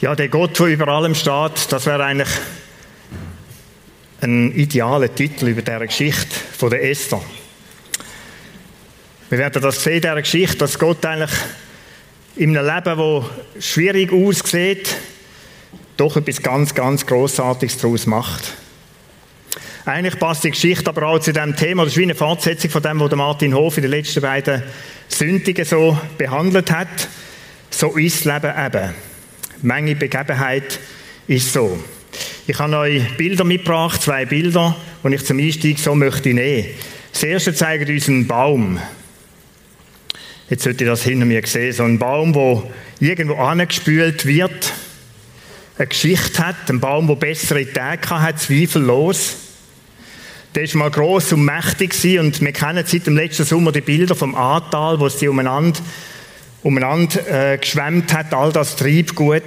Ja, der Gott, der über allem steht, das wäre eigentlich ein idealer Titel über diese Geschichte von der Esther. Wir werden das sehen, dieser Geschichte, dass Gott eigentlich in einem Leben, das schwierig aussieht, doch etwas ganz, ganz Grossartiges daraus macht. Eigentlich passt die Geschichte aber auch zu dem Thema, das ist wie eine Fortsetzung von dem, was Martin Hof in den letzten beiden Sündigen so behandelt hat. So ist das Leben eben. Menge Begebenheit ist so. Ich habe euch Bilder mitgebracht, zwei Bilder, die ich zum Einstieg so möchte nehmen. Das erste zeigt uns einen Baum. Jetzt sollt ihr das hinter mir sehen. So ein Baum, der irgendwo angespült wird, eine Geschichte hat, ein Baum, der bessere Tage hat, zweifellos. Der ist mal gross und mächtig und wir kennen seit dem letzten Sommer die Bilder vom Ahrtal, wo sie umeinander umeinander äh, geschwemmt hat, all das Triebgut.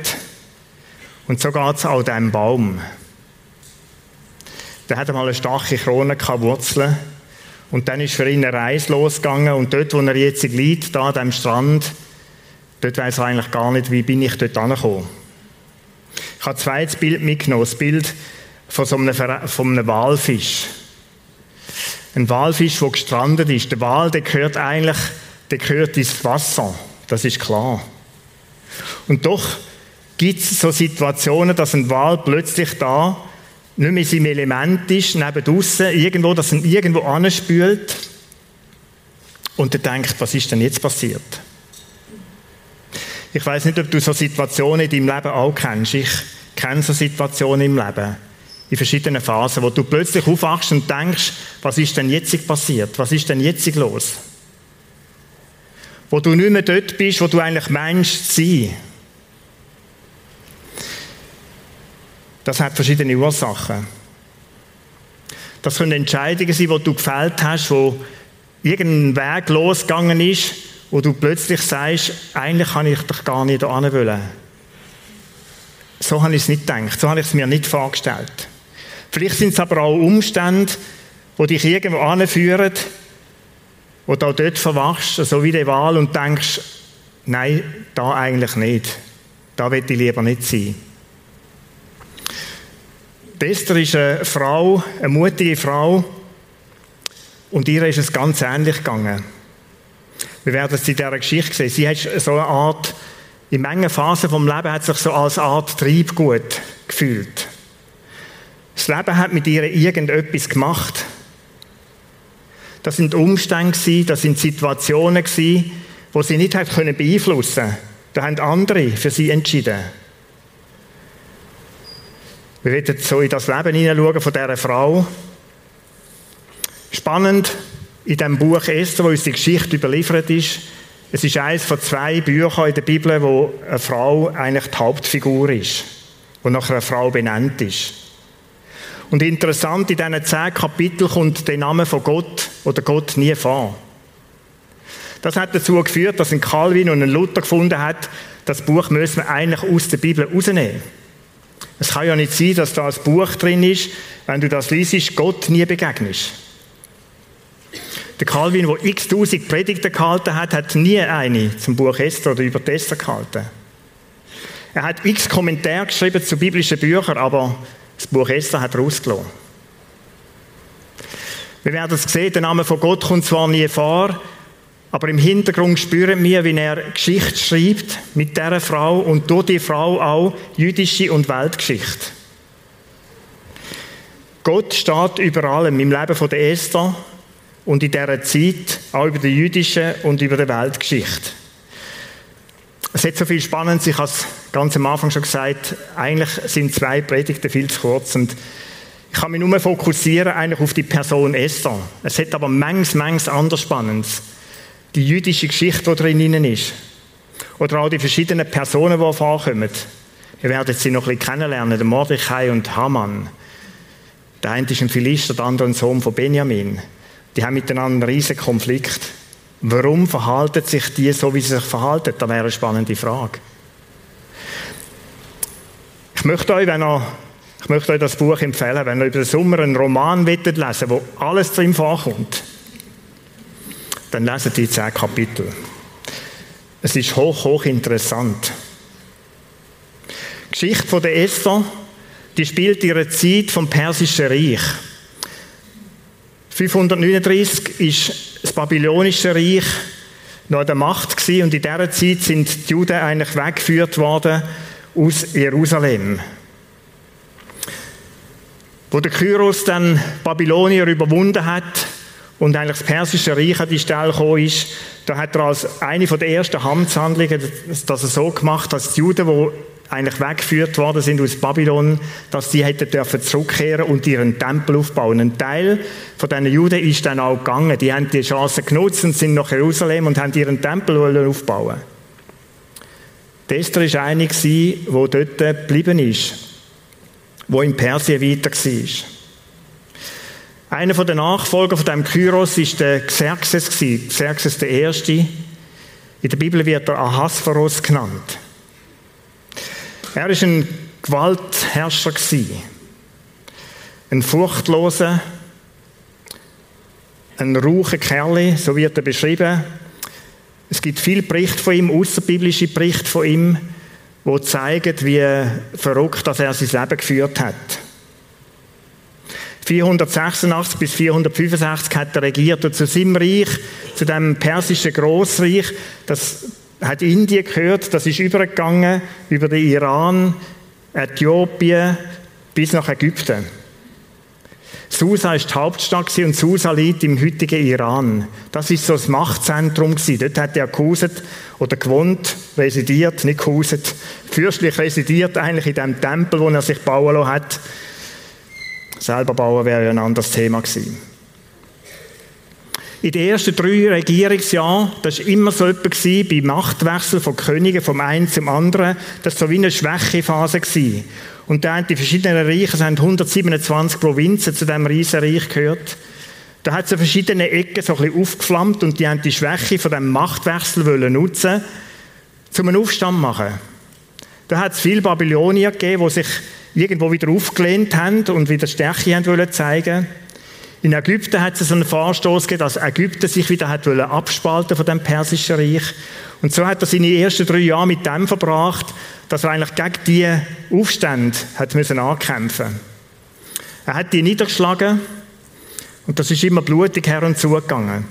Und so geht es auch diesem Baum. Der hatte mal eine starke Krone, keine Wurzeln. Und dann ist für ihn eine Reise losgegangen. Und dort, wo er jetzt liegt, da an diesem Strand, dort weiß er eigentlich gar nicht, wie bin ich dort angekommen. Ich habe zweites Bild mitgenommen, das Bild von so einem, von einem Walfisch. Ein Walfisch, der gestrandet ist. Der Wal, der gehört eigentlich, der gehört ins Wasser. Das ist klar. Und doch gibt es so Situationen, dass ein Wal plötzlich da nicht mehr in seinem Element ist, neben draussen, irgendwo, dass er irgendwo anspült und er denkt, was ist denn jetzt passiert? Ich weiß nicht, ob du so Situationen in deinem Leben auch kennst. Ich kenne so Situationen im Leben, in verschiedenen Phasen, wo du plötzlich aufwachst und denkst, was ist denn jetzt passiert? Was ist denn jetzt los? Wo du nicht mehr dort bist, wo du eigentlich meinst zu sein. Das hat verschiedene Ursachen. Das können Entscheidungen sein, die du gefällt hast, wo irgendein Weg losgegangen ist, wo du plötzlich sagst, eigentlich kann ich dich gar nicht wollen. So habe ich es nicht gedacht, so habe ich es mir nicht vorgestellt. Vielleicht sind es aber auch Umstände, die dich irgendwo anführen, wo du auch dort verwachst, so wie die Wahl, und denkst, nein, da eigentlich nicht. Da will ich lieber nicht sein. Esther ist eine Frau, eine mutige Frau, und ihr ist es ganz ähnlich gegangen. Wir werden es in dieser Geschichte sehen. Sie hat so eine Art, in manchen Phasen vom Leben hat sich so als Art Triebgut gefühlt. Das Leben hat mit ihr irgendetwas gemacht. Das sind Umstände, das sind Situationen, die sie nicht beeinflussen können. Da haben andere für sie entschieden. Wir werden so in das Leben hineinschauen von dieser Frau. Spannend in dem Buch Esther, wo uns die Geschichte überliefert ist. Es ist eines von zwei Büchern in der Bibel, wo eine Frau eigentlich die Hauptfigur ist, wo nach einer Frau benannt ist. Und interessant, in diesen zehn Kapiteln kommt der Name von Gott oder Gott nie vor. Das hat dazu geführt, dass ein Calvin und ein Luther gefunden hat, das Buch müssen wir eigentlich aus der Bibel rausnehmen. Es kann ja nicht sein, dass da ein Buch drin ist, wenn du das liest, Gott nie begegnest. Der Calvin, der x-tausend Predigten gehalten hat, hat nie eine zum Buch Esther oder über Esther gehalten. Er hat x Kommentare geschrieben zu biblischen Büchern, aber das Buch Esther hat rausgelassen. Wir werden es sehen, der Name von Gott kommt zwar nie vor, aber im Hintergrund spüren wir, wie er Geschichte schreibt mit dieser Frau und durch die Frau auch jüdische und Weltgeschichte. Gott steht über allem im Leben von der Esther und in dieser Zeit auch über die jüdische und über die Weltgeschichte. Es hat so viel Spannendes, ich habe es ganz am Anfang schon gesagt, eigentlich sind zwei Predigten viel zu kurz und ich kann mich nur fokussieren eigentlich auf die Person Esther. Es hat aber manches, manches anders Spannendes. Die jüdische Geschichte, die drin ist. Oder auch die verschiedenen Personen, die vorkommen. Wir werden sie noch ein bisschen kennenlernen, der Mordechai und Haman. Der eine ist ein Philister, der andere ein Sohn von Benjamin. Die haben miteinander einen riesen Konflikt. Warum verhalten sich die so, wie sie sich verhalten? Das wäre eine spannende Frage. Ich möchte euch, wenn ihr, ich möchte euch das Buch empfehlen, wenn ihr über den Sommer einen Roman lesen wollt, wo alles drin vorkommt, dann lesen die zehn Kapitel. Es ist hoch, hoch interessant. Geschichte von der Esther, die spielt ihre Zeit vom Persischen Reich. 539 ist das Babylonische Reich noch an der Macht gewesen und in dieser Zeit sind die Juden eigentlich weggeführt worden aus Jerusalem. Wo der Kyros dann Babylonier überwunden hat und eigentlich das persische Reich an die Stelle gekommen ist, da hat er als eine der ersten Amtshandlungen das er so gemacht, dass die Juden, die eigentlich weggeführt worden sind aus Babylon, dass die hätten dürfen zurückkehren und ihren Tempel aufbauen. Ein Teil von diesen Juden ist dann auch gegangen. Die haben die Chance genutzt und sind nach Jerusalem und haben ihren Tempel aufbauen. Die Esther war eine, die dort geblieben ist, wo in Persien weiter war. Einer der Nachfolger von dem Kyros war der Xerxes, Xerxes Erste. In der Bibel wird er Ahasveros genannt. Er war ein Gewaltherrscher. Ein furchtloser, ein raucher Kerl, so wird er beschrieben. Es gibt viele Berichte von ihm, außerbiblische Berichte von ihm, die zeigen, wie verrückt dass er sein Leben geführt hat. 486 bis 465 hat er regiert und zu seinem Reich, zu dem persischen Großreich, das hat Indien gehört, das ist übergegangen über den Iran, Äthiopien bis nach Ägypten. Susa war die Hauptstadt und Susa liegt im heutigen Iran. Das ist so das Machtzentrum Dort hat er gehuset oder gewohnt, residiert, nicht gehuset, fürstlich residiert eigentlich in dem Tempel, wo er sich bauen lassen hat. Selber bauen wäre ein anderes Thema gewesen. In den ersten drei Regierungsjahren, das war immer so etwas bei Machtwechsel von Königen vom einen zum anderen, das war so wie eine Schwächephase. Und da haben die verschiedenen Reiche, es haben 127 Provinzen zu diesem Riesenreich gehört. Da hat es an verschiedenen Ecken so ein bisschen aufgeflammt und die haben die Schwäche von dem Machtwechsel wollen nutzen, um einen Aufstand zu machen. Da hat es viele Babylonier gegeben, die sich irgendwo wieder aufgelehnt haben und wieder Stärke haben wollen zeigen in Ägypten hat es einen Vorstoß gegeben, dass Ägypten sich wieder hat abspalten von dem persischen Reich. Und so hat er seine ersten drei Jahre mit dem verbracht, dass er eigentlich gegen diese Aufstände hat müssen ankämpfen. Er hat die niedergeschlagen und das ist immer blutig her und zugegangen.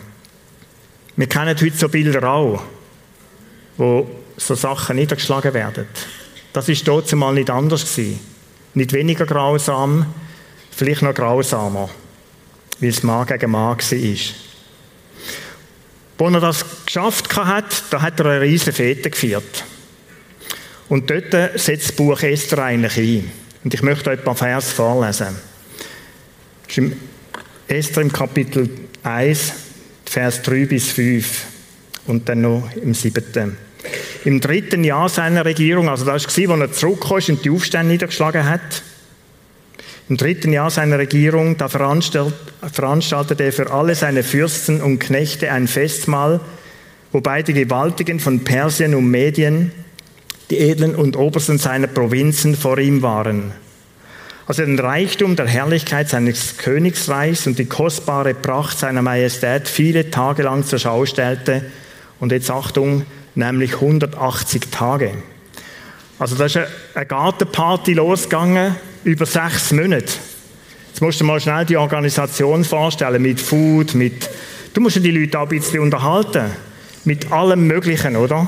Wir kennen heute so Bilder auch, wo so Sachen niedergeschlagen werden. Das ist dort mal nicht anders gewesen. Nicht weniger grausam, vielleicht noch grausamer weil es Mann gegen Mann war. Als er das geschafft hat, da hat er eine riesige Fete gefeiert. Und dort setzt das Buch Esther eigentlich ein. Und ich möchte euch ein paar Vers vorlesen. Das ist Esther im Kapitel 1, Vers 3 bis 5 und dann noch im siebten. Im dritten Jahr seiner Regierung, also das war, als er zurückkam und die Aufstände niedergeschlagen hat, im dritten Jahr seiner Regierung, da veranstaltete er für alle seine Fürsten und Knechte ein Festmahl, wobei die Gewaltigen von Persien und Medien, die Edlen und Obersten seiner Provinzen vor ihm waren. Als er den Reichtum der Herrlichkeit seines Königsreichs und die kostbare Pracht seiner Majestät viele Tage lang zur Schau stellte, und jetzt Achtung, nämlich 180 Tage. Also da ist eine Gartenparty losgegangen, über sechs Monate. Jetzt musst du dir mal schnell die Organisation vorstellen, mit Food, mit... Du musst die Leute auch ein bisschen unterhalten. Mit allem Möglichen, oder?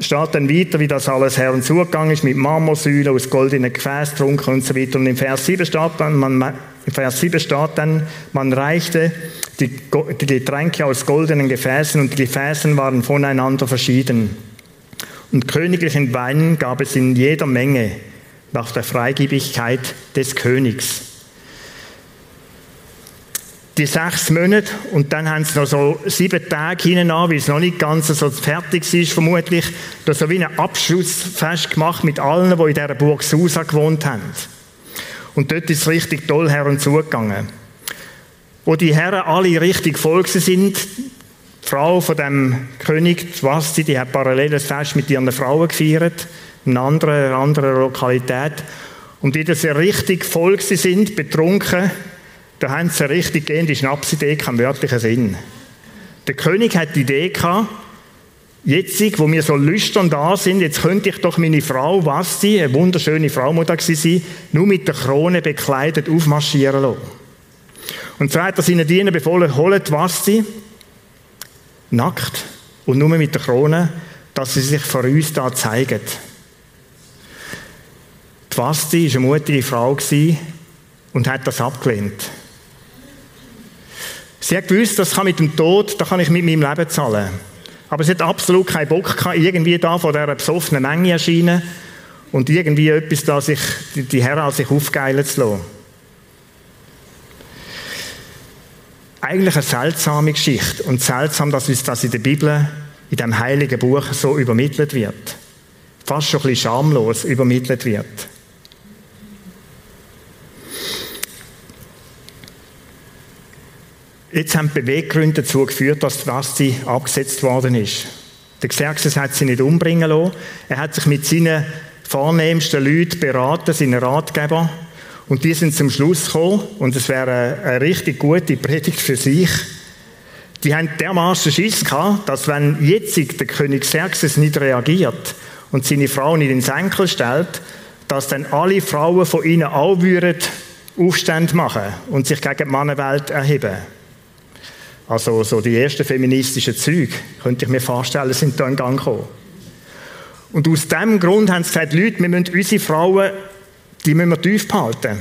Steht dann weiter, wie das alles her und zugegangen ist, mit Marmorsäulen aus goldenen Gefäßen trunken und so weiter. Und im Vers 7 steht dann, man, im Vers 7 steht dann, man reichte die, die Getränke aus goldenen Gefäßen und die Gefäßen waren voneinander verschieden. Und königlichen Wein gab es in jeder Menge nach der Freigebigkeit des Königs. Die sechs Monate und dann haben sie noch so sieben Tage hinein weil es noch nicht ganz so fertig ist, vermutlich, da so wie ein Abschlussfest gemacht mit allen, die in dieser Burg Susa gewohnt haben. Und dort ist es richtig toll her und zugegangen. Wo die Herren alle richtig voll sind, die Frau von dem König, die Vasti, die hat parallel das Fest mit ihren Frauen gefeiert in einer anderen, anderen Lokalität. Und die, dass sie richtig voll sind, betrunken, da haben sie eine richtig gehende Schnapsidee, keinen wörtlichen Sinn. Der König hat die Idee gehabt, Jetzt, wo wir so lüstern da sind, jetzt könnte ich doch meine Frau Vasti, eine wunderschöne Frau muss sein, nur mit der Krone bekleidet aufmarschieren lassen. Und so hat er seinen Diener befohlen, holt Vasti, nackt und nur mit der Krone, dass sie sich vor uns da zeigen. Die Vasti war eine mutige Frau und hat das abgelehnt. Sie hat gewusst, das kann mit dem Tod, da kann ich mit meinem Leben zahlen. Aber sie hat absolut keinen Bock gehabt, irgendwie da von dieser besoffenen Menge erscheinen und irgendwie etwas da sich, die Herren sich aufgeilen zu lassen. Eigentlich eine seltsame Geschichte und seltsam, dass uns das in der Bibel, in dem heiligen Buch so übermittelt wird. Fast schon ein bisschen schamlos übermittelt wird. Jetzt haben die Beweggründe dazu geführt, dass Vasti abgesetzt worden ist. Der Xerxes hat sie nicht umbringen lassen. Er hat sich mit seinen vornehmsten Leuten beraten, seinen Ratgeber. Und die sind zum Schluss gekommen, und es wäre eine, richtig gute Predigt für sich. Die haben dermaßen Schiss gehabt, dass wenn jetzt der König Xerxes nicht reagiert und seine Frau nicht ins Enkel stellt, dass dann alle Frauen von ihnen auch würden Aufstände machen und sich gegen die Mannenwelt erheben. Also so die ersten feministischen Züge, könnte ich mir vorstellen, sind da in Gang gekommen. Und aus diesem Grund haben sie gesagt, Leute, wir müssen unsere Frauen, die müssen wir tief behalten.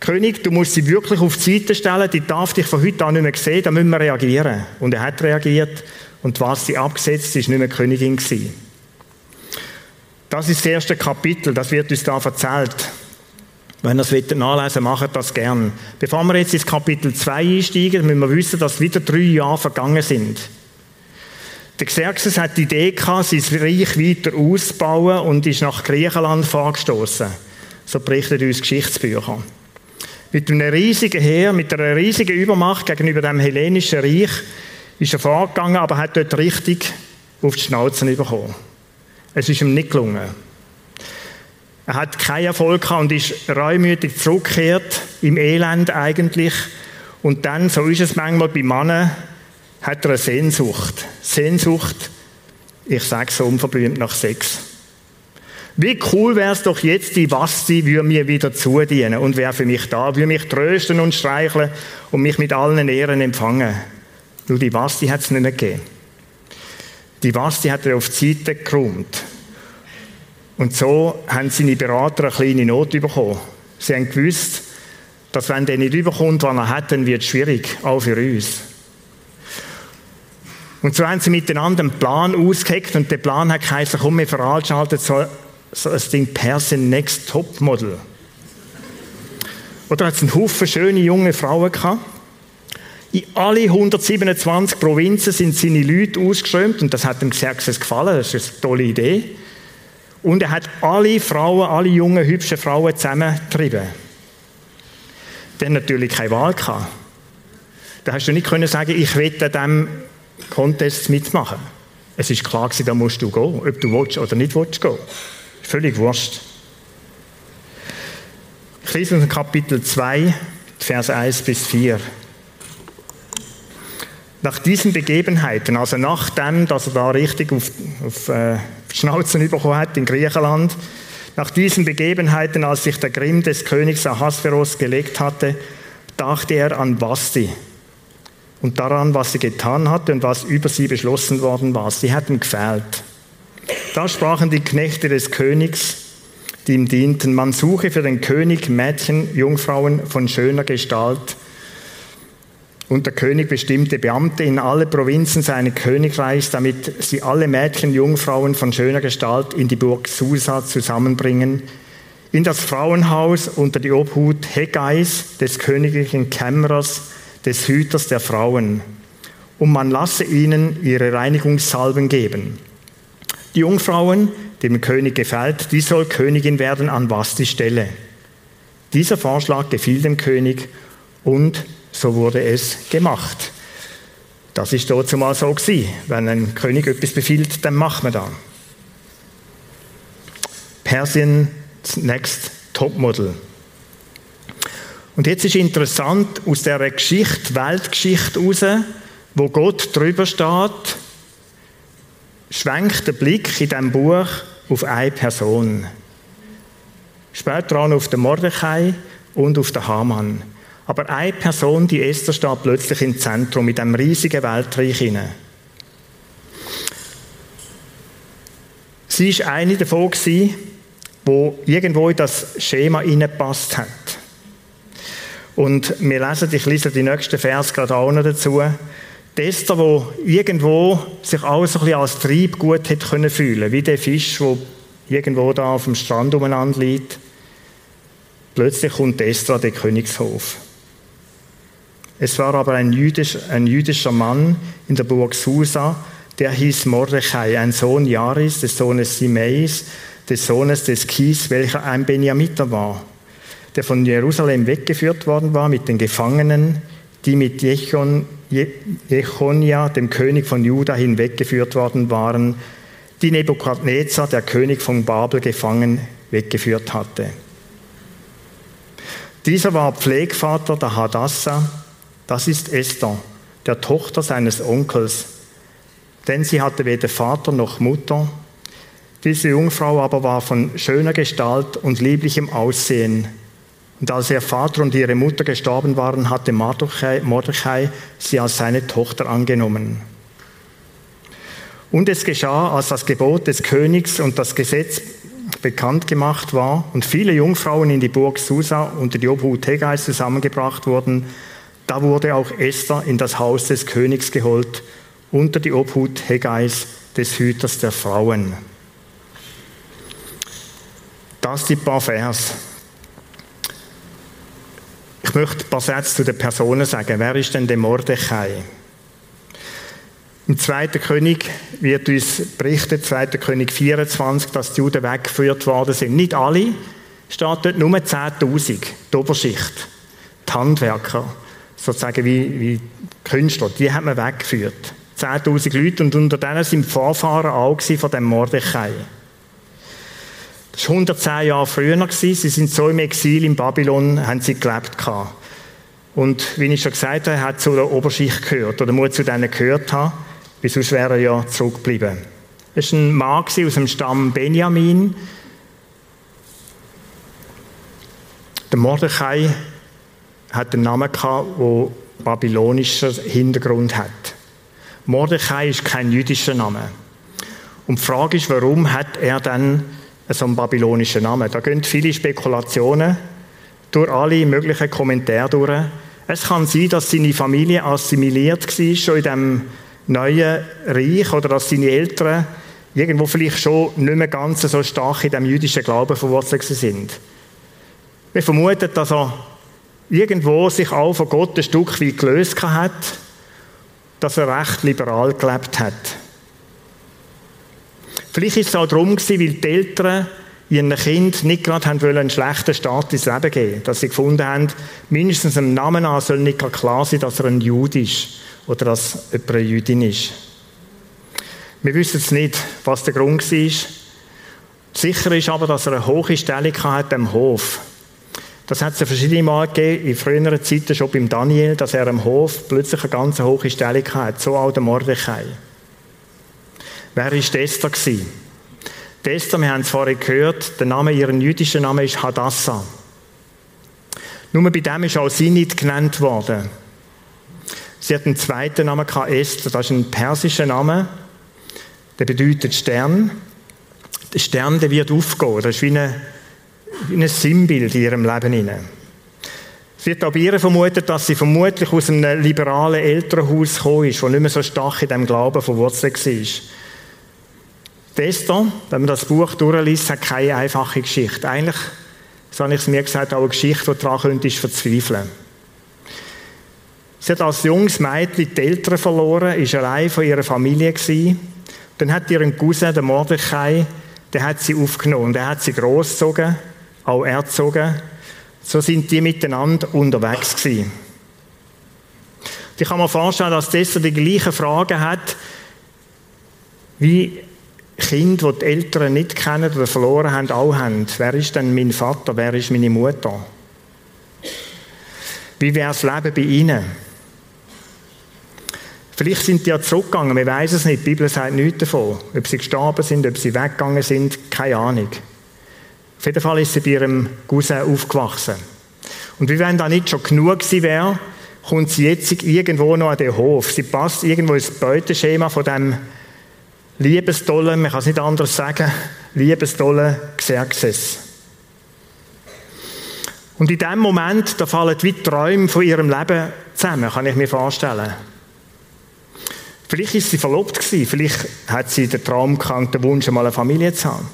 König, du musst sie wirklich auf die Seite stellen, die darf dich von heute an nicht mehr sehen, da müssen wir reagieren. Und er hat reagiert und was sie abgesetzt ist, nicht mehr Königin gewesen. Das ist das erste Kapitel, das wird uns da erzählt. Wenn ihr es nachlesen wollt, macht das gern. Bevor wir jetzt ins Kapitel 2 einsteigen, müssen wir wissen, dass wieder drei Jahre vergangen sind. Der Xerxes hat die Idee gehabt, sein Reich weiter auszubauen und ist nach Griechenland vorgestoßen. So berichten uns Geschichtsbücher. Mit einem riesigen Heer, mit einer riesigen Übermacht gegenüber dem hellenischen Reich ist er vorgegangen, aber hat dort richtig auf die Schnauze bekommen. Es ist ihm nicht gelungen. Er hat keinen Erfolg gehabt und ist reumütig zurückgekehrt, im Elend eigentlich. Und dann, so ist es manchmal bei Männern, hat er eine Sehnsucht. Sehnsucht, ich sage so unverblümt, nach Sex. Wie cool wäre es doch jetzt, die Basti würde mir wieder zudienen und wäre für mich da, würde mich trösten und streicheln und mich mit allen Ehren empfangen. Nur die Basti hat es nicht gegeben. Die Basti hat er auf die Seite geräumt. Und so haben seine Berater eine kleine Not bekommen. Sie haben gewusst, dass wenn der nicht überkommt, was er hat, dann wird es schwierig, auch für uns. Und so haben sie miteinander einen Plan ausgeheckt und der Plan hat geheißen, komm, wir veranstalten so, so ein Ding Person Next Top Model. Oder hat es einen Haufen schöne junge Frauen gehabt. In alle 127 Provinzen sind seine Leute ausgeströmt und das hat dem Xerxes gefallen, das ist eine tolle Idee. Und er hat alle Frauen, alle jungen, hübschen Frauen zusammengetrieben. Dann natürlich keine Wahl gehabt. Da hast du nicht können sagen, ich will an diesem Contest mitmachen. Es ist klar gewesen, da musst du gehen, ob du willst oder nicht willst gehen. Völlig wurscht. Ich uns Kapitel 2, Vers 1 bis 4. Nach diesen Begebenheiten, also nachdem, dass er da richtig auf, auf äh, Schnauzen bekommen hat in Griechenland, nach diesen Begebenheiten, als sich der Grimm des Königs Ahasveros gelegt hatte, dachte er an Basti und daran, was sie getan hatte und was über sie beschlossen worden war. Sie hatten gefehlt. Da sprachen die Knechte des Königs, die ihm dienten, man suche für den König Mädchen, Jungfrauen von schöner Gestalt, und der König bestimmte Beamte in alle Provinzen seines Königreichs, damit sie alle Mädchen, Jungfrauen von schöner Gestalt in die Burg Susa zusammenbringen, in das Frauenhaus unter die Obhut Hegais, des königlichen Kämmerers, des Hüters der Frauen. Und man lasse ihnen ihre Reinigungssalben geben. Die Jungfrauen, dem König gefällt, die soll Königin werden an was die Stelle. Dieser Vorschlag gefiel dem König und so wurde es gemacht. Das ist dort zumal so gewesen. Wenn ein König etwas befiehlt, dann macht man das. Persien Next Topmodel. Und jetzt ist interessant aus der Geschichte, Weltgeschichte heraus, wo Gott drüber steht, schwenkt der Blick in diesem Buch auf eine Person. Später auch auf den Mordechai und auf den Haman. Aber eine Person, die Esther, steht plötzlich im Zentrum, in diesem riesigen Weltreich hinein. Sie war eine davon, die irgendwo in das Schema hineingepasst hat. Und wir lesen, ich lese die nächsten Vers gerade auch noch dazu. Die Esther, wo irgendwo sich auch so ein bisschen als Treibgut hätte können fühlen, wie der Fisch, der irgendwo da auf dem Strand umeinander liegt. Plötzlich kommt Esther an den Königshof. Es war aber ein, jüdisch, ein jüdischer Mann in der Burg Susa, der hieß Mordechai, ein Sohn Jaris, des Sohnes Simeis, des Sohnes des Kis, welcher ein Benjamiter war der von Jerusalem weggeführt worden war mit den Gefangenen, die mit Jechon, Jechonia, dem König von Juda, hinweggeführt worden waren, die Nebukadnezar, der König von Babel, gefangen weggeführt hatte. Dieser war Pflegvater der Hadassah, das ist Esther, der Tochter seines Onkels, denn sie hatte weder Vater noch Mutter. Diese Jungfrau aber war von schöner Gestalt und lieblichem Aussehen und als ihr Vater und ihre Mutter gestorben waren, hatte Mordechai sie als seine Tochter angenommen. Und es geschah, als das Gebot des Königs und das Gesetz bekannt gemacht war und viele Jungfrauen in die Burg Susa unter die Obhut Hegais zusammengebracht wurden, da wurde auch Esther in das Haus des Königs geholt, unter die Obhut Hegais, des Hüters der Frauen. Das die paar Vers. Ich möchte ein paar Sätze zu den Personen sagen. Wer ist denn der Mordechai? Im zweiten König wird uns berichtet, 2. König 24, dass die Juden weggeführt worden sind. Nicht alle, steht dort nur 10.000, die Oberschicht, die Handwerker, sozusagen wie, wie Künstler, die hat man weggeführt. 10.000 Leute und unter denen sind Vorfahren auch von dem Mordechai. Das war 110 Jahre früher. Sie sind so im Exil in Babylon, haben sie gelebt. Und wie ich schon gesagt habe, hat zu der Oberschicht gehört oder muss zu denen gehört haben, weil sonst wäre er ja zurückgeblieben. Es war ein Mann aus dem Stamm Benjamin. Der Mordechai hat einen Namen gehabt, der babylonischer Hintergrund hat. Mordechai ist kein jüdischer Name. Und die Frage ist, warum hat er dann so einen babylonischen Namen. Da gehen viele Spekulationen durch alle möglichen Kommentare durch. Es kann sein, dass seine Familie assimiliert war, schon in diesem neuen Reich, oder dass seine Eltern irgendwo vielleicht schon nicht mehr ganz so stark in dem jüdischen Glauben verwurzelt sind. Wir vermuten, dass er irgendwo sich auch von Gott ein Stück weit gelöst hat, dass er recht liberal gelebt hat. Vielleicht ist es auch darum weil die Eltern ihren Kind nicht gerade wollen, einen schlechten Start ins Leben geben. Dass sie gefunden haben, mindestens im Namen an soll nicht klar sein, dass er ein Jude ist oder dass jemand eine Jüdin ist. Wir wissen jetzt nicht, was der Grund war. Sicher ist aber, dass er eine hohe Stellung hatte am Hof. Das hat es verschiedene Mal gegeben, in früheren Zeiten schon beim Daniel, dass er am Hof plötzlich eine ganz hohe Stellung hatte. So auch der Mordechai. Wer war Esther? Die Esther, wir haben es vorhin gehört, der Name, ihren jüdischen Name ist Hadassah. Nur bei dem ist auch sie nicht genannt worden. Sie hat einen zweiten Namen gehabt, Esther. Das ist ein persischer Name. Der bedeutet Stern. Der Stern, der wird aufgehen. Das ist wie, eine, wie ein Sinnbild in ihrem Leben. Hinein. Es wird auch bei ihr vermutet, dass sie vermutlich aus einem liberalen Elternhaus gekommen ist, das nicht mehr so stark in dem Glauben verwurzelt war. Esther, wenn man das Buch durchliest, hat keine einfache Geschichte. Eigentlich, so habe ich es mir gesagt, auch eine Geschichte, die daran könnte, ist verzweifeln. Sie hat als junges Mädchen die Eltern verloren, ist allein von ihrer Familie gewesen. Dann hat ihren Cousin, der Mordechai, der hat sie aufgenommen, der hat sie großgezogen, auch erzogen. So sind die miteinander unterwegs gewesen. Ich kann mir vorstellen, dass Esther die gleichen Fragen hat, wie Kinder, die die Eltern nicht kennen oder verloren haben, auch haben. Wer ist denn mein Vater? Wer ist meine Mutter? Wie wäre das Leben bei ihnen? Vielleicht sind die ja zurückgegangen, wir wissen es nicht. Die Bibel sagt nichts davon. Ob sie gestorben sind, ob sie weggegangen sind, keine Ahnung. Auf jeden Fall ist sie bei ihrem Cousin aufgewachsen. Und wie wenn da nicht schon genug gewesen wäre, kommt sie jetzt irgendwo noch an den Hof. Sie passt irgendwo ins Beuteschema von dem liebestollen, man kann es nicht anders sagen, liebestollen Xerxes. Und in dem Moment, da fallen wie Träume von ihrem Leben zusammen, kann ich mir vorstellen. Vielleicht ist sie verlobt gewesen, vielleicht hat sie den Traum gehabt, den Wunsch, mal eine Familie zu haben.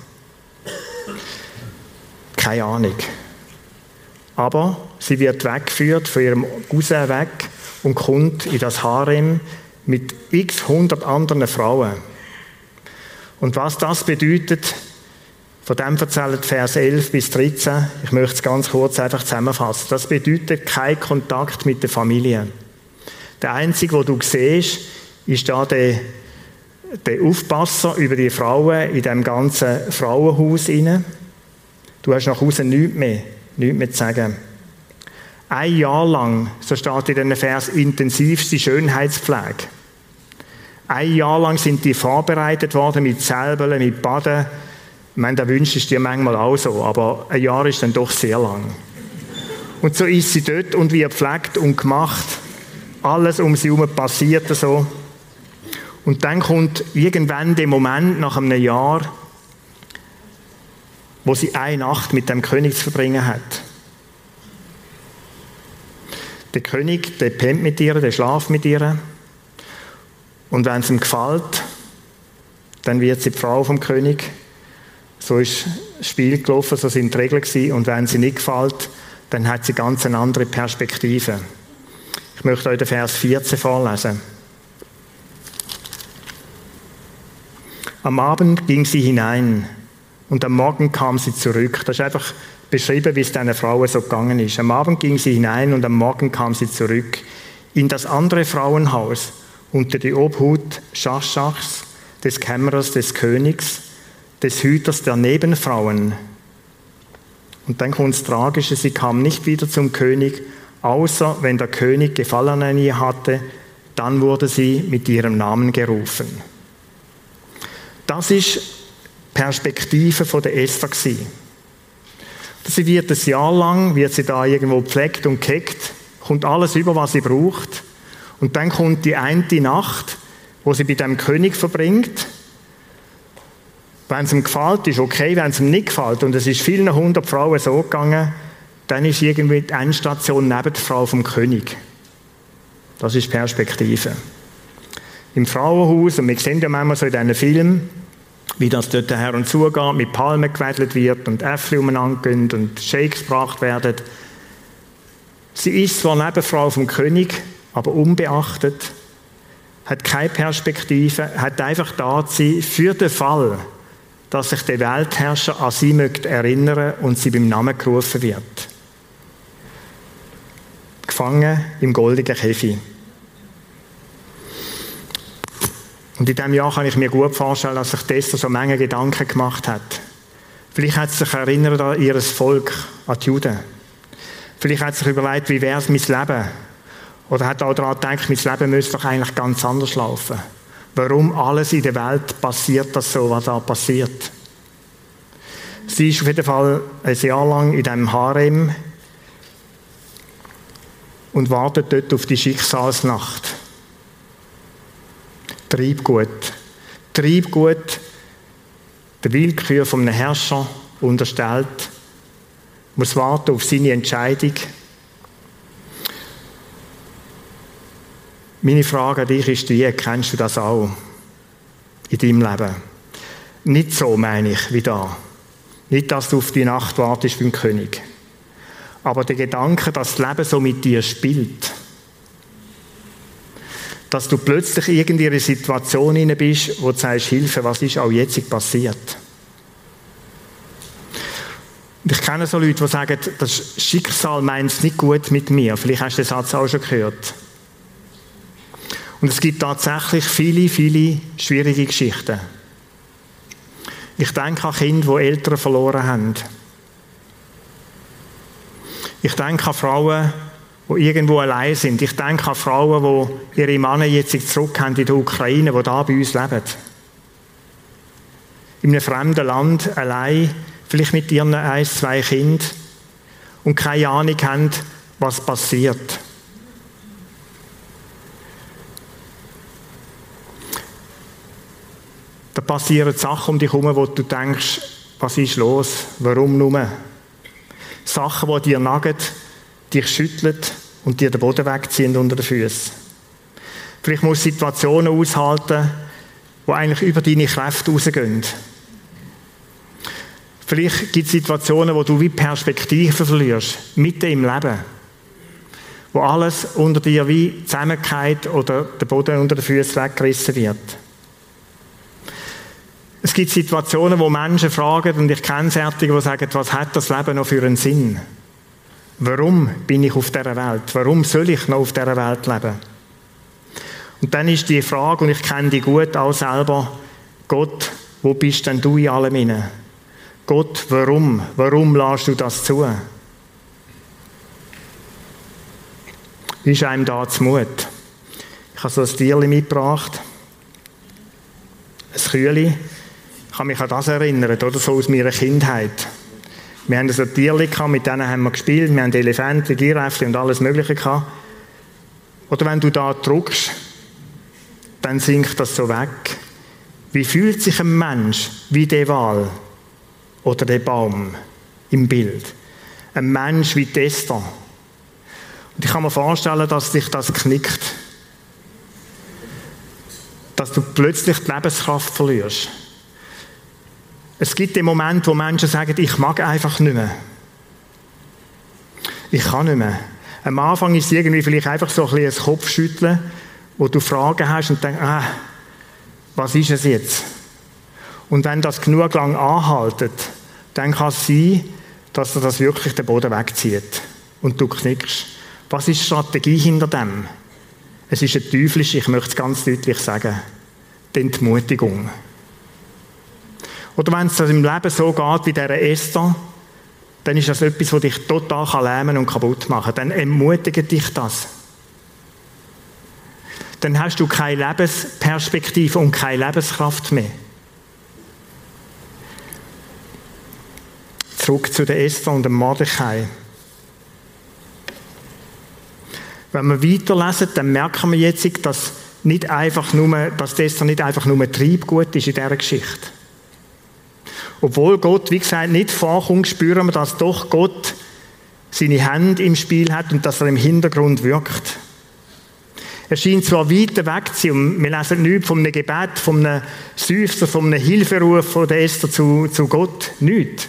Keine Ahnung. Aber sie wird weggeführt von ihrem Cousin weg und kommt in das Harem mit x hundert anderen Frauen. Und was das bedeutet, von dem erzählt Vers 11 bis 13. Ich möchte es ganz kurz einfach zusammenfassen. Das bedeutet kein Kontakt mit der Familie. Der einzige, wo du siehst, ist da der, der Aufpasser über die Frauen in dem ganzen Frauenhaus inne. Du hast nach Hause nichts mehr, nichts mehr zu sagen. Ein Jahr lang, so steht in diesem Vers, intensivste Schönheitspflege. Ein Jahr lang sind die vorbereitet worden mit Selbeln, mit Baden, ich meine, da wünscht es dir manchmal auch so, aber ein Jahr ist dann doch sehr lang. Und so ist sie dort und wie pflegt und gemacht. Alles um sie herum passiert so. Und dann kommt irgendwann der Moment nach einem Jahr, wo sie eine Nacht mit dem König zu verbringen hat. Der König, der pennt mit ihr, der schlaft mit ihr. Und wenn es ihm gefällt, dann wird sie die Frau vom König. So ist das Spiel gelaufen, so sind die Regeln gewesen. Und wenn sie nicht gefällt, dann hat sie ganz eine andere Perspektive. Ich möchte euch den Vers 14 vorlesen. Am Abend ging sie hinein und am Morgen kam sie zurück. Das ist einfach beschrieben, wie es diesen Frauen so gegangen ist. Am Abend ging sie hinein und am Morgen kam sie zurück in das andere Frauenhaus unter die Obhut Schaschachs, des Kämmerers des Königs des Hüters der Nebenfrauen. Und dann kommt das Tragische, sie kam nicht wieder zum König, außer wenn der König Gefallen an ihr hatte, dann wurde sie mit ihrem Namen gerufen. Das ist Perspektive von der Esther gewesen. Sie wird ein Jahr lang, wird sie da irgendwo pflegt und keckt, kommt alles über, was sie braucht. Und dann kommt die eine Nacht, wo sie bei dem König verbringt, wenn es ihm gefällt, ist okay. Wenn es ihm nicht gefällt, und es ist vielen hundert Frauen so gegangen, dann ist irgendwie die Endstation neben der Frau vom König. Das ist Perspektive. Im Frauenhaus, und wir sehen ja manchmal so in diesen Filmen, wie das dort her und zugeht, mit Palmen gewedelt wird und Äpfel umeinander gehen und Shakes gebracht werden. Sie ist zwar Nebenfrau vom König, aber unbeachtet, hat keine Perspektive, hat einfach da sein für den Fall, dass sich der Weltherrscher an sie möchte erinnern und sie beim Namen gerufen wird. Gefangen im goldigen Käfig. Und in diesem Jahr kann ich mir gut vorstellen, dass sich Tessa so Menge Gedanken gemacht hat. Vielleicht hat sie sich erinnert an ihr Volk, an die Juden. Vielleicht hat sie sich überlegt, wie wäre es mein Leben? Oder hat auch daran gedacht, mein Leben müsste doch eigentlich ganz anders laufen warum alles in der Welt passiert, das so, was da passiert. Sie ist auf jeden Fall ein Jahr lang in diesem Harem und wartet dort auf die Schicksalsnacht. Treibgut. Treibgut, der Willkür von einem Herrscher unterstellt, muss warten auf seine Entscheidung Meine Frage an dich ist die, kennst du das auch in deinem Leben? Nicht so, meine ich, wie da. Nicht, dass du auf die Nacht wartest beim König. Aber der Gedanke, dass das Leben so mit dir spielt, dass du plötzlich in eine Situation hinein bist, wo du sagst, Hilfe, was ist auch jetzt passiert? Ich kenne so Leute, die sagen, das Schicksal meint es nicht gut mit mir. Vielleicht hast du den Satz auch schon gehört. Und es gibt tatsächlich viele, viele schwierige Geschichten. Ich denke an Kinder, die Eltern verloren haben. Ich denke an Frauen, die irgendwo allein sind. Ich denke an Frauen, die ihre Männer jetzt zurück haben in der Ukraine, die da bei uns leben. In einem fremden Land, allein, vielleicht mit ihren ein, zwei Kindern und keine Ahnung haben, was passiert. Da passieren Sachen um dich herum, wo du denkst, was ist los? Warum nur? Sachen, die dir nagen, dich schütteln und dir den Boden wegziehen unter den Füßen. Vielleicht musst du Situationen aushalten, die eigentlich über deine Kräfte rausgehen. Vielleicht gibt es Situationen, wo du wie Perspektive verlierst, mitten im Leben. Wo alles unter dir wie Zusammenkeit oder der Boden unter den Füßen weggerissen wird. Es gibt Situationen, wo Menschen fragen, und ich kenne Särtige, die sagen, was hat das Leben noch für einen Sinn? Warum bin ich auf dieser Welt? Warum soll ich noch auf dieser Welt leben? Und dann ist die Frage, und ich kenne die gut auch selber, Gott, wo bist denn du in allem inne? Gott, warum? Warum lässt du das zu? Ist einem da zu Mut? Ich habe so ein Tierchen mitgebracht. Ein Kühle. Ich kann mich an das erinnern, oder so aus meiner Kindheit. Wir haben so Tierchen gehabt, mit denen haben wir gespielt, wir haben Elefanten, Giraffen und alles Mögliche gehabt. Oder wenn du da drückst, dann sinkt das so weg. Wie fühlt sich ein Mensch wie der Wal oder der Baum im Bild? Ein Mensch wie Esther. Und ich kann mir vorstellen, dass dich das knickt. Dass du plötzlich die Lebenskraft verlierst. Es gibt den Moment, wo Menschen sagen, ich mag einfach nicht mehr. Ich kann nicht mehr. Am Anfang ist es irgendwie vielleicht einfach so ein ein Kopfschütteln, wo du Fragen hast und denkst, ah, was ist es jetzt? Und wenn das genug lang anhaltet, dann kann es sein, dass er das wirklich den Boden wegzieht und du knickst. Was ist die Strategie hinter dem? Es ist ein teuflisch, ich möchte es ganz deutlich sagen, die Entmutigung. Oder wenn es im Leben so geht wie der Esther, dann ist das etwas, das dich total lähmen und kaputt machen kann. Dann ermutigt dich das. Dann hast du keine Lebensperspektive und keine Lebenskraft mehr. Zurück zu der Esther und dem Mordechai. Wenn wir weiterlesen, dann merken wir jetzt, dass nicht einfach nur, dass Esther nicht einfach nur Triebgut ist in dieser Geschichte. Obwohl Gott, wie gesagt, nicht vorkommt, spüren wir, dass doch Gott seine Hände im Spiel hat und dass er im Hintergrund wirkt. Er scheint zwar weit weg zu sein, wir lesen nichts von einem Gebet, von einem Seufzer, von einem Hilferuf von der Esther zu, zu Gott. Nichts.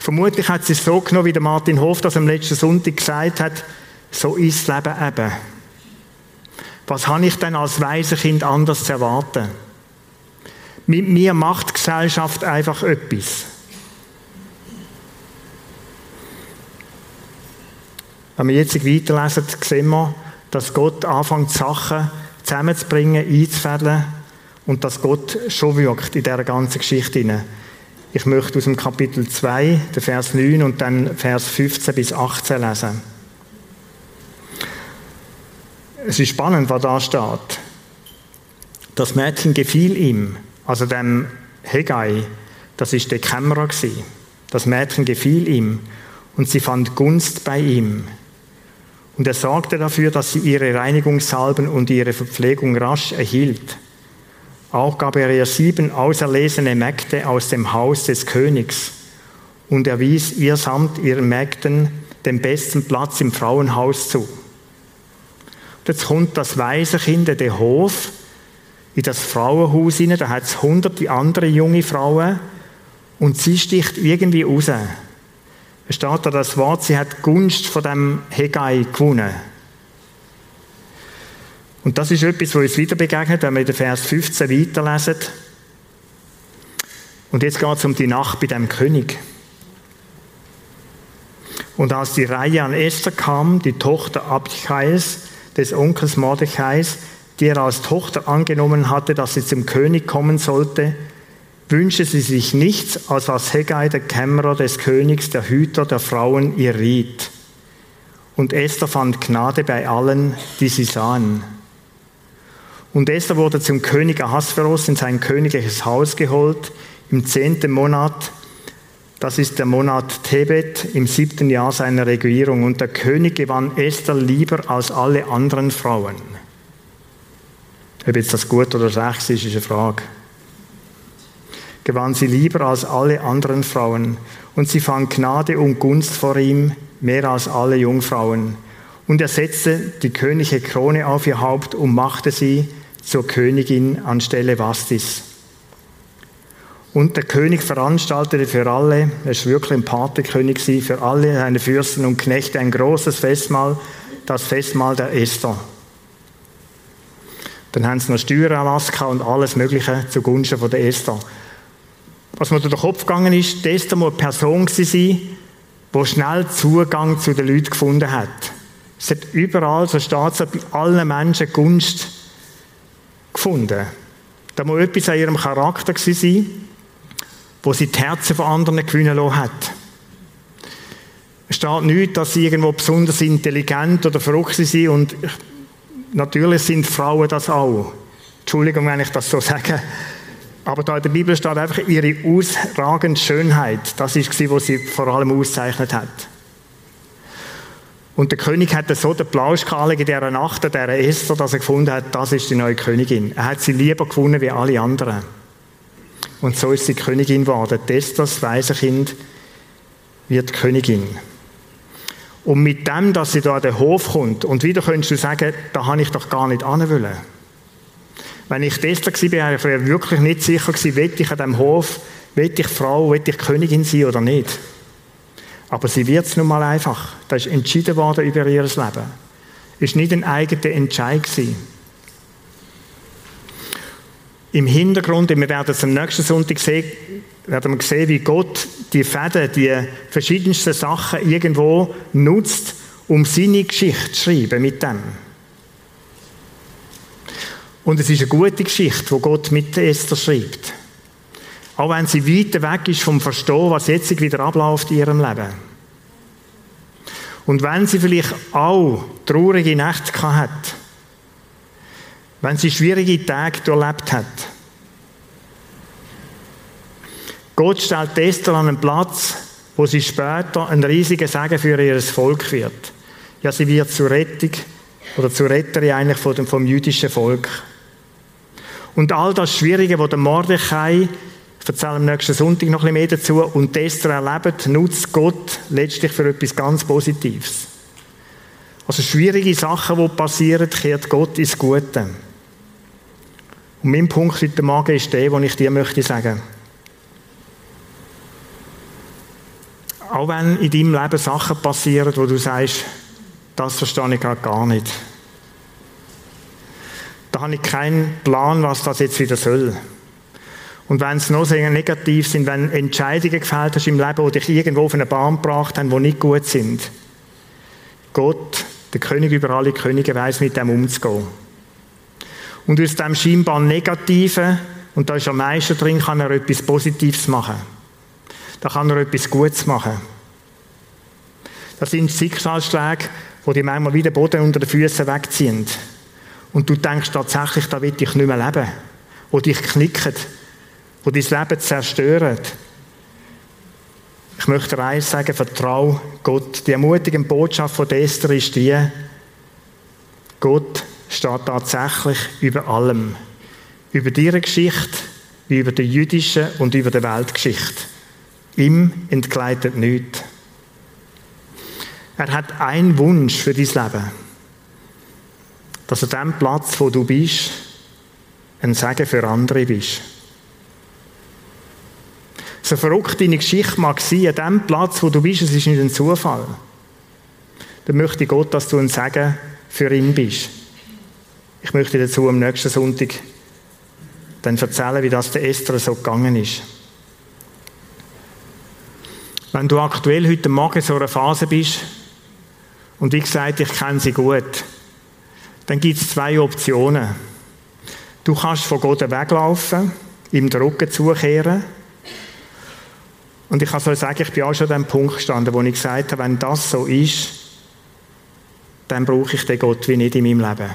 Vermutlich hat sie es so genommen, wie der Martin Hof das am letzten Sonntag gesagt hat, so ist das Leben eben. Was habe ich denn als Waisenkind anders zu erwarten? Mit mir macht Gesellschaft einfach etwas. Wenn wir jetzt weiterlesen, sehen wir, dass Gott anfängt, Sachen zusammenzubringen, einzufädeln und dass Gott schon wirkt in dieser ganzen Geschichte. Ich möchte aus dem Kapitel 2, den Vers 9 und dann Vers 15 bis 18 lesen. Es ist spannend, was da steht. Das Mädchen gefiel ihm also dem Hegai, das ist der Kämmerer gewesen. Das Mädchen gefiel ihm und sie fand Gunst bei ihm. Und er sorgte dafür, dass sie ihre Reinigungssalben und ihre Verpflegung rasch erhielt. Auch gab er ihr sieben auserlesene Mägde aus dem Haus des Königs und er wies ihr samt ihren Mägden den besten Platz im Frauenhaus zu. jetzt kommt das weise Kind, der Hof, in das Frauenhaus hinein, da hat es hunderte andere junge Frauen und sie sticht irgendwie raus. Es steht da das Wort, sie hat Gunst von dem Hegai gewonnen. Und das ist etwas, was uns wieder begegnet, wenn wir den Vers 15 weiterlesen. Und jetzt geht es um die Nacht bei dem König. Und als die Reihe an Esther kam, die Tochter Abdichais, des Onkels Mordechais, die er als Tochter angenommen hatte, dass sie zum König kommen sollte, wünschte sie sich nichts, als was Hegai, der Kämmerer des Königs, der Hüter der Frauen, ihr riet. und Esther fand Gnade bei allen, die sie sahen. Und Esther wurde zum König Ahasveros in sein königliches Haus geholt, im zehnten Monat, das ist der Monat Tebet, im siebten Jahr seiner Regierung. Und der König gewann Esther lieber als alle anderen Frauen. Ob jetzt das gut oder schlecht ist, ist eine Frage. Gewann sie lieber als alle anderen Frauen. Und sie fand Gnade und Gunst vor ihm, mehr als alle Jungfrauen. Und er setzte die königliche Krone auf ihr Haupt und machte sie zur Königin anstelle Vastis. Und der König veranstaltete für alle, er ist wirklich ein Paterkönig, für alle seine Fürsten und Knechte ein großes Festmahl, das Festmahl der Esther. Dann haben sie noch Steuererlass und alles Mögliche zugunsten von der Esther. Was mir durch den Kopf gegangen ist, die Esther muss eine Person sein, die schnell Zugang zu den Leuten gefunden hat. Es hat überall, so steht es, bei allen Menschen Gunst gefunden. Da muss etwas an ihrem Charakter sein, wo sie die Herzen von anderen gewinnen lassen hat. Es steht nicht, dass sie irgendwo besonders intelligent oder verrückt sind und natürlich sind Frauen das auch. Entschuldigung, wenn ich das so sage. Aber da in der Bibel steht einfach ihre ausragende Schönheit. Das ist was sie vor allem auszeichnet hat. Und der König hatte so den Plausch in dieser Nacht, dieser Esther, dass er gefunden hat, das ist die neue Königin. Er hat sie lieber gefunden wie alle anderen. Und so ist sie Königin geworden. Das, das weise Kind, wird Königin. Und mit dem, dass sie da an den Hof kommt, und wieder könntest du sagen, da habe ich doch gar nicht wollen. Wenn ich da war, war ich wirklich nicht sicher gewesen, will ich an diesem Hof, will ich Frau, will ich Königin sein oder nicht. Aber sie wird es nun mal einfach. Das ist entschieden worden über ihr Leben. War nicht ein eigener Entscheid. Gewesen. Im Hintergrund, wir werden es am nächsten Sonntag sehen, werden wir sehen, wie Gott die Fäden, die verschiedensten Sachen irgendwo nutzt, um seine Geschichte zu schreiben mit dem. Und es ist eine gute Geschichte, wo Gott mit Esther schreibt. Auch wenn sie weit weg ist vom Verstehen, was jetzt wieder abläuft in ihrem Leben. Und wenn sie vielleicht auch traurige Nächte hat, wenn sie schwierige Tage erlebt hat. Gott stellt Esther an einen Platz, wo sie später ein riesiger Segen für ihr Volk wird. Ja, sie wird zur Rettung oder zur Retterin eigentlich vom, vom jüdischen Volk. Und all das Schwierige, wo der Mordechai, ich erzähle am nächsten Sonntag noch ein bisschen mehr dazu, und Esther erlebt, nutzt Gott letztlich für etwas ganz Positives. Also schwierige Sachen, die passieren, kehrt Gott ins Gute. Und mein Punkt heute Morgen ist der, den ich dir möchte sagen. Auch wenn in deinem Leben Sachen passieren, wo du sagst, das verstehe ich gerade gar nicht. Da habe ich keinen Plan, was das jetzt wieder soll. Und wenn es noch sehr negativ sind, wenn Entscheidungen gefällt hast im Leben, die dich irgendwo auf eine Bahn gebracht haben, die nicht gut sind. Gott, der König über alle Könige, weiß mit dem umzugehen. Und aus dem scheinbar Negativen, und da ist am meisten drin, kann er etwas Positives machen. Da kann er etwas Gutes machen. Das sind Schicksalsschläge, die manchmal wieder Boden unter den Füßen wegziehen. Und du denkst tatsächlich, da will ich nicht mehr leben. Wo dich knicken. Wo dein Leben zerstören. Ich möchte dir eins sagen, vertrau Gott. Die ermutigende Botschaft von Esther ist die, Gott steht tatsächlich über allem. Über ihre Geschichte, wie über die jüdische und über die Weltgeschichte. Ihm entgleitet nichts. Er hat einen Wunsch für dein Leben. Dass an dem Platz, wo du bist, ein Segen für andere bist. So verrückt deine Geschichte mag sein, an dem Platz, wo du bist, es ist nicht ein Zufall. Dann möchte Gott, dass du ein Segen für ihn bist. Ich möchte dazu am nächsten Sonntag dann erzählen, wie das der Esther so gegangen ist. Wenn du aktuell heute Morgen in so einer Phase bist, und wie gesagt, ich kenne sie gut, dann gibt es zwei Optionen. Du kannst von Gott weglaufen, ihm den Rücken zukehren. Und ich kann so sagen, ich bin auch schon an dem Punkt gestanden, wo ich gesagt habe, wenn das so ist, dann brauche ich den Gott wie nicht in meinem Leben.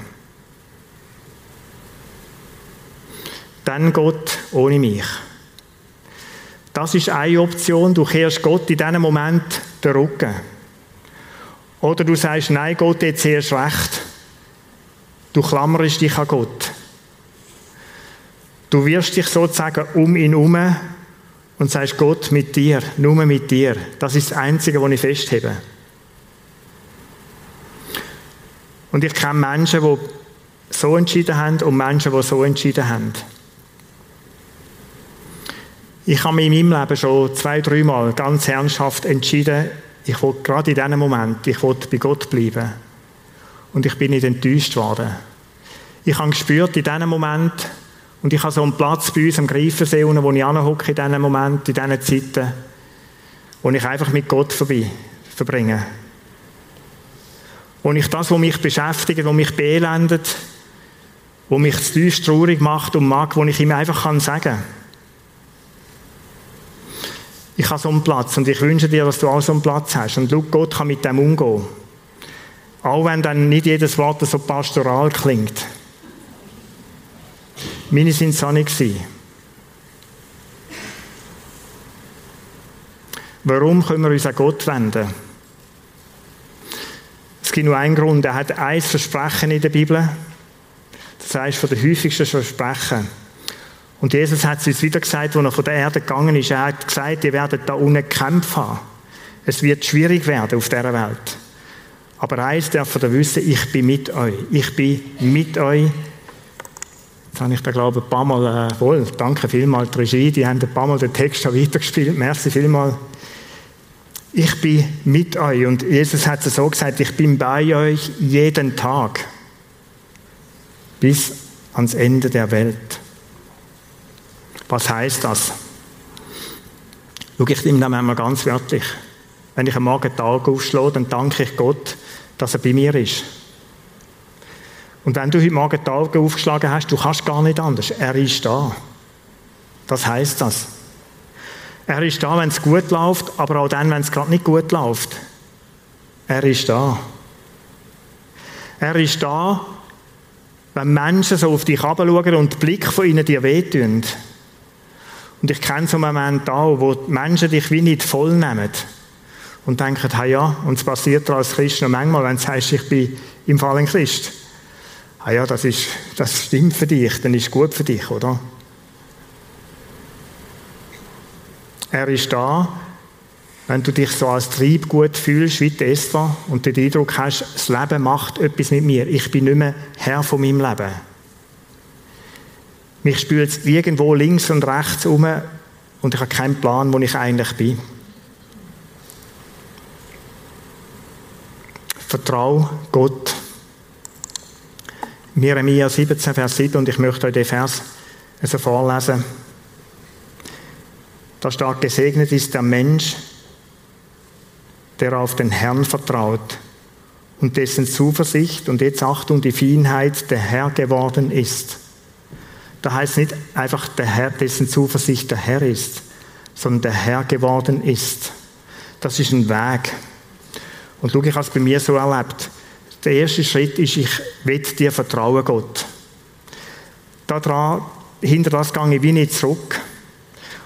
Dann Gott ohne mich. Das ist eine Option. Du kehrst Gott in diesem Moment den Rücken. Oder du sagst, nein, Gott, jetzt erst recht. Du klammerst dich an Gott. Du wirst dich sozusagen um ihn herum und sagst, Gott, mit dir, nur mit dir. Das ist das Einzige, was ich festhebe. Und ich kenne Menschen, die so entschieden haben und Menschen, die so entschieden haben. Ich habe mich in meinem Leben schon zwei, dreimal ganz ernsthaft entschieden, ich wollte gerade in diesem Moment, ich wollte bei Gott bleiben. Und ich bin nicht enttäuscht worden. Ich habe gespürt in diesem Moment, und ich habe so einen Platz bei uns am Greifensee, wo ich anhocke in diesen Moment, in diesen Zeiten, wo ich einfach mit Gott vorbei verbringe. Wo ich das, was mich beschäftigt, was mich beelendet, wo mich zu traurig macht und mag, wo ich ihm einfach kann sagen ich habe so einen Platz und ich wünsche dir, dass du auch so einen Platz hast. Und schau, Gott kann mit dem umgehen. Auch wenn dann nicht jedes Wort so pastoral klingt. Meine sind es auch nicht. Warum können wir uns an Gott wenden? Es gibt nur einen Grund. Er hat ein Versprechen in der Bibel. Das heißt von den häufigsten Versprechen. Und Jesus hat es uns wieder gesagt, als er von der Erde gegangen ist. Er hat gesagt, ihr werdet da unten Kämpfe haben. Es wird schwierig werden auf dieser Welt. Aber eins darf ihr wissen, ich bin mit euch. Ich bin mit euch Jetzt habe ich da, glaube ich, ein paar Mal, äh, wohl, danke vielmals, die Regie, die haben ein paar Mal den Text schon weitergespielt. Merci vielmals. Ich bin mit euch. Und Jesus hat es so gesagt, ich bin bei euch jeden Tag. Bis ans Ende der Welt. Was heißt das? Schau, ich nehme das manchmal ganz wörtlich. Wenn ich am Morgen Tag aufschlage, dann danke ich Gott, dass er bei mir ist. Und wenn du heute Morgen die Augen aufgeschlagen hast, du kannst gar nicht anders. Er ist da. Das heißt das. Er ist da, wenn es gut läuft, aber auch dann, wenn es gerade nicht gut läuft. Er ist da. Er ist da, wenn Menschen so auf dich herabschauen und der Blick von ihnen dir wehtun. Und ich kenne so einen Moment auch, wo Menschen dich wie nicht voll nehmen und denken, hey ja, und es passiert als Christ noch manchmal, wenn du sagst, ich bin im Fall ein Christ ah ja, das, ist, das stimmt für dich, dann ist gut für dich, oder? Er ist da, wenn du dich so als Trieb gut fühlst, wie die Esther, und den Eindruck hast, das Leben macht etwas mit mir. Ich bin nicht mehr Herr von meinem Leben. Mich spült es irgendwo links und rechts um und ich habe keinen Plan, wo ich eigentlich bin. Vertrau Gott. Jeremia 17, Vers 7, und ich möchte euch den Vers also vorlesen. Da steht, gesegnet ist der Mensch, der auf den Herrn vertraut und dessen Zuversicht und jetzt Achtung, die Feinheit der Herr geworden ist. Da heißt nicht einfach der Herr, dessen Zuversicht der Herr ist, sondern der Herr geworden ist. Das ist ein Weg. Und schau, ich habe es bei mir so erlebt. Der erste Schritt ist, ich will dir vertrauen, Gott. Daran, hinter das gehe ich wie nicht zurück.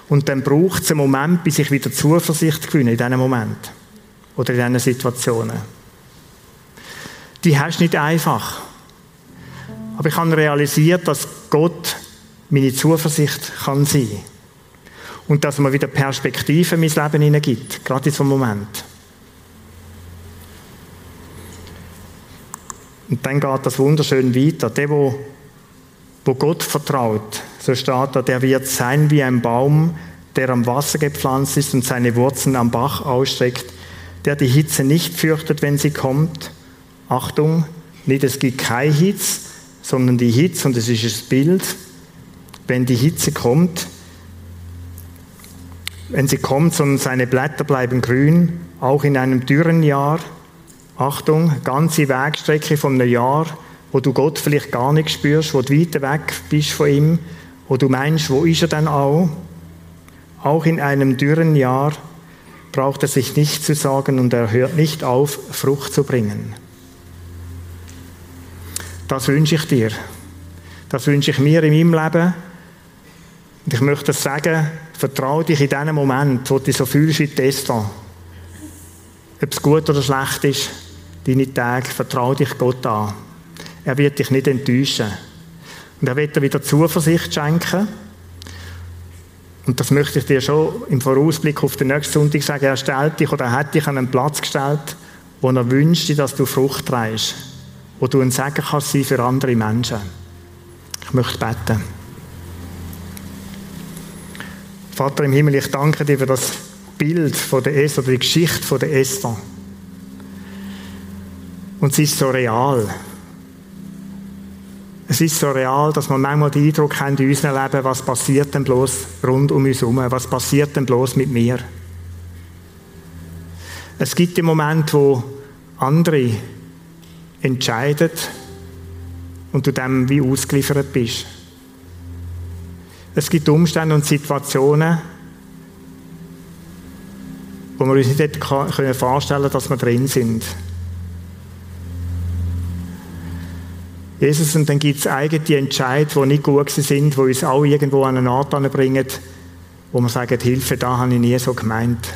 Und dann braucht es einen Moment, bis ich wieder Zuversicht gewinne in diesem Moment. Oder in diesen Situationen. Die hast du nicht einfach. Aber ich habe realisiert, dass Gott meine Zuversicht kann sein. Und dass mir wieder Perspektive in mein Leben hineingibt. Gerade in so einem Moment. Und dann geht das wunderschön weiter. Der, wo, wo Gott vertraut, so steht da, der wird sein wie ein Baum, der am Wasser gepflanzt ist und seine Wurzeln am Bach ausstreckt, der die Hitze nicht fürchtet, wenn sie kommt. Achtung, nicht es gibt keine Hitze, sondern die Hitze, und es ist das Bild, wenn die Hitze kommt, wenn sie kommt, sondern seine Blätter bleiben grün, auch in einem dürren Jahr, Achtung, ganze Wegstrecke von einem Jahr, wo du Gott vielleicht gar nicht spürst, wo du weit weg bist von ihm, wo du meinst, wo ist er denn auch? Auch in einem dürren Jahr braucht er sich nicht zu sagen und er hört nicht auf, Frucht zu bringen. Das wünsche ich dir. Das wünsche ich mir in meinem Leben. Und ich möchte sagen, vertraue dich in diesem Moment, wo du dich so fühlst wie Testa. Ob es gut oder schlecht ist, deine Tage, vertraue dich Gott an. Er wird dich nicht enttäuschen. Und er wird dir wieder Zuversicht schenken. Und das möchte ich dir schon im Vorausblick auf den nächsten Sonntag sagen. Er stellt dich oder hat dich an einen Platz gestellt, wo er wünscht, dass du Frucht trägst. Wo du ein Segen kannst sein für andere Menschen. Ich möchte beten. Vater im Himmel, ich danke dir für das Bild von der Esther, die Geschichte von der Esther. Und sie ist so real. Es ist so real, dass man manchmal den Eindruck hat in unserem Leben, was passiert denn bloß rund um uns herum? Was passiert denn bloß mit mir? Es gibt den Moment, wo andere entscheiden und du dem wie ausgeliefert bist. Es gibt Umstände und Situationen, wo wir uns nicht vorstellen können, dass wir drin sind. Jesus, und dann gibt es eigene Entscheidungen, die nicht gut sind, die uns auch irgendwo an einen Ort bringen, wo man sagt, Hilfe, da habe ich nie so gemeint.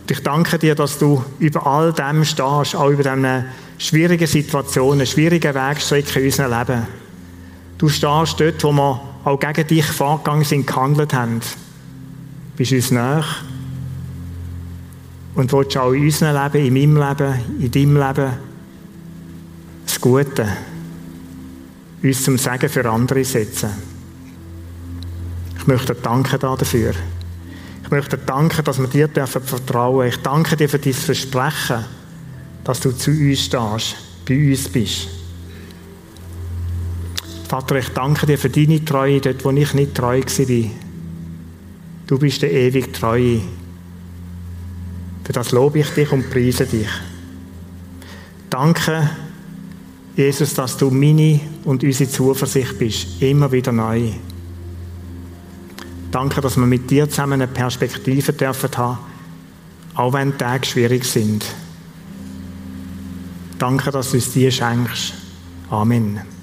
Und ich danke dir, dass du über all dem stehst, auch über diese schwierigen Situationen, schwierigen Wegstrecken in unserem Leben. Du stehst dort, wo wir auch gegen dich vorgegangen sind, gehandelt haben. Du bist uns nach und willst auch in unserem Leben, in meinem Leben, in deinem Leben das Gute uns zum Segen für andere setzen. Ich möchte danken dafür. Ich möchte danken, dass wir dir dürfen vertrauen. Ich danke dir für dein Versprechen, dass du zu uns stehst, bei uns bist. Vater, ich danke dir für deine Treue dort, wo ich nicht treu war. Du bist der ewig Treue. Für das lobe ich dich und preise dich. Danke, Jesus, dass du meine und unsere Zuversicht bist, immer wieder neu. Danke, dass wir mit dir zusammen eine Perspektive dürfen haben, auch wenn die Tage schwierig sind. Danke, dass du es dir schenkst. Amen.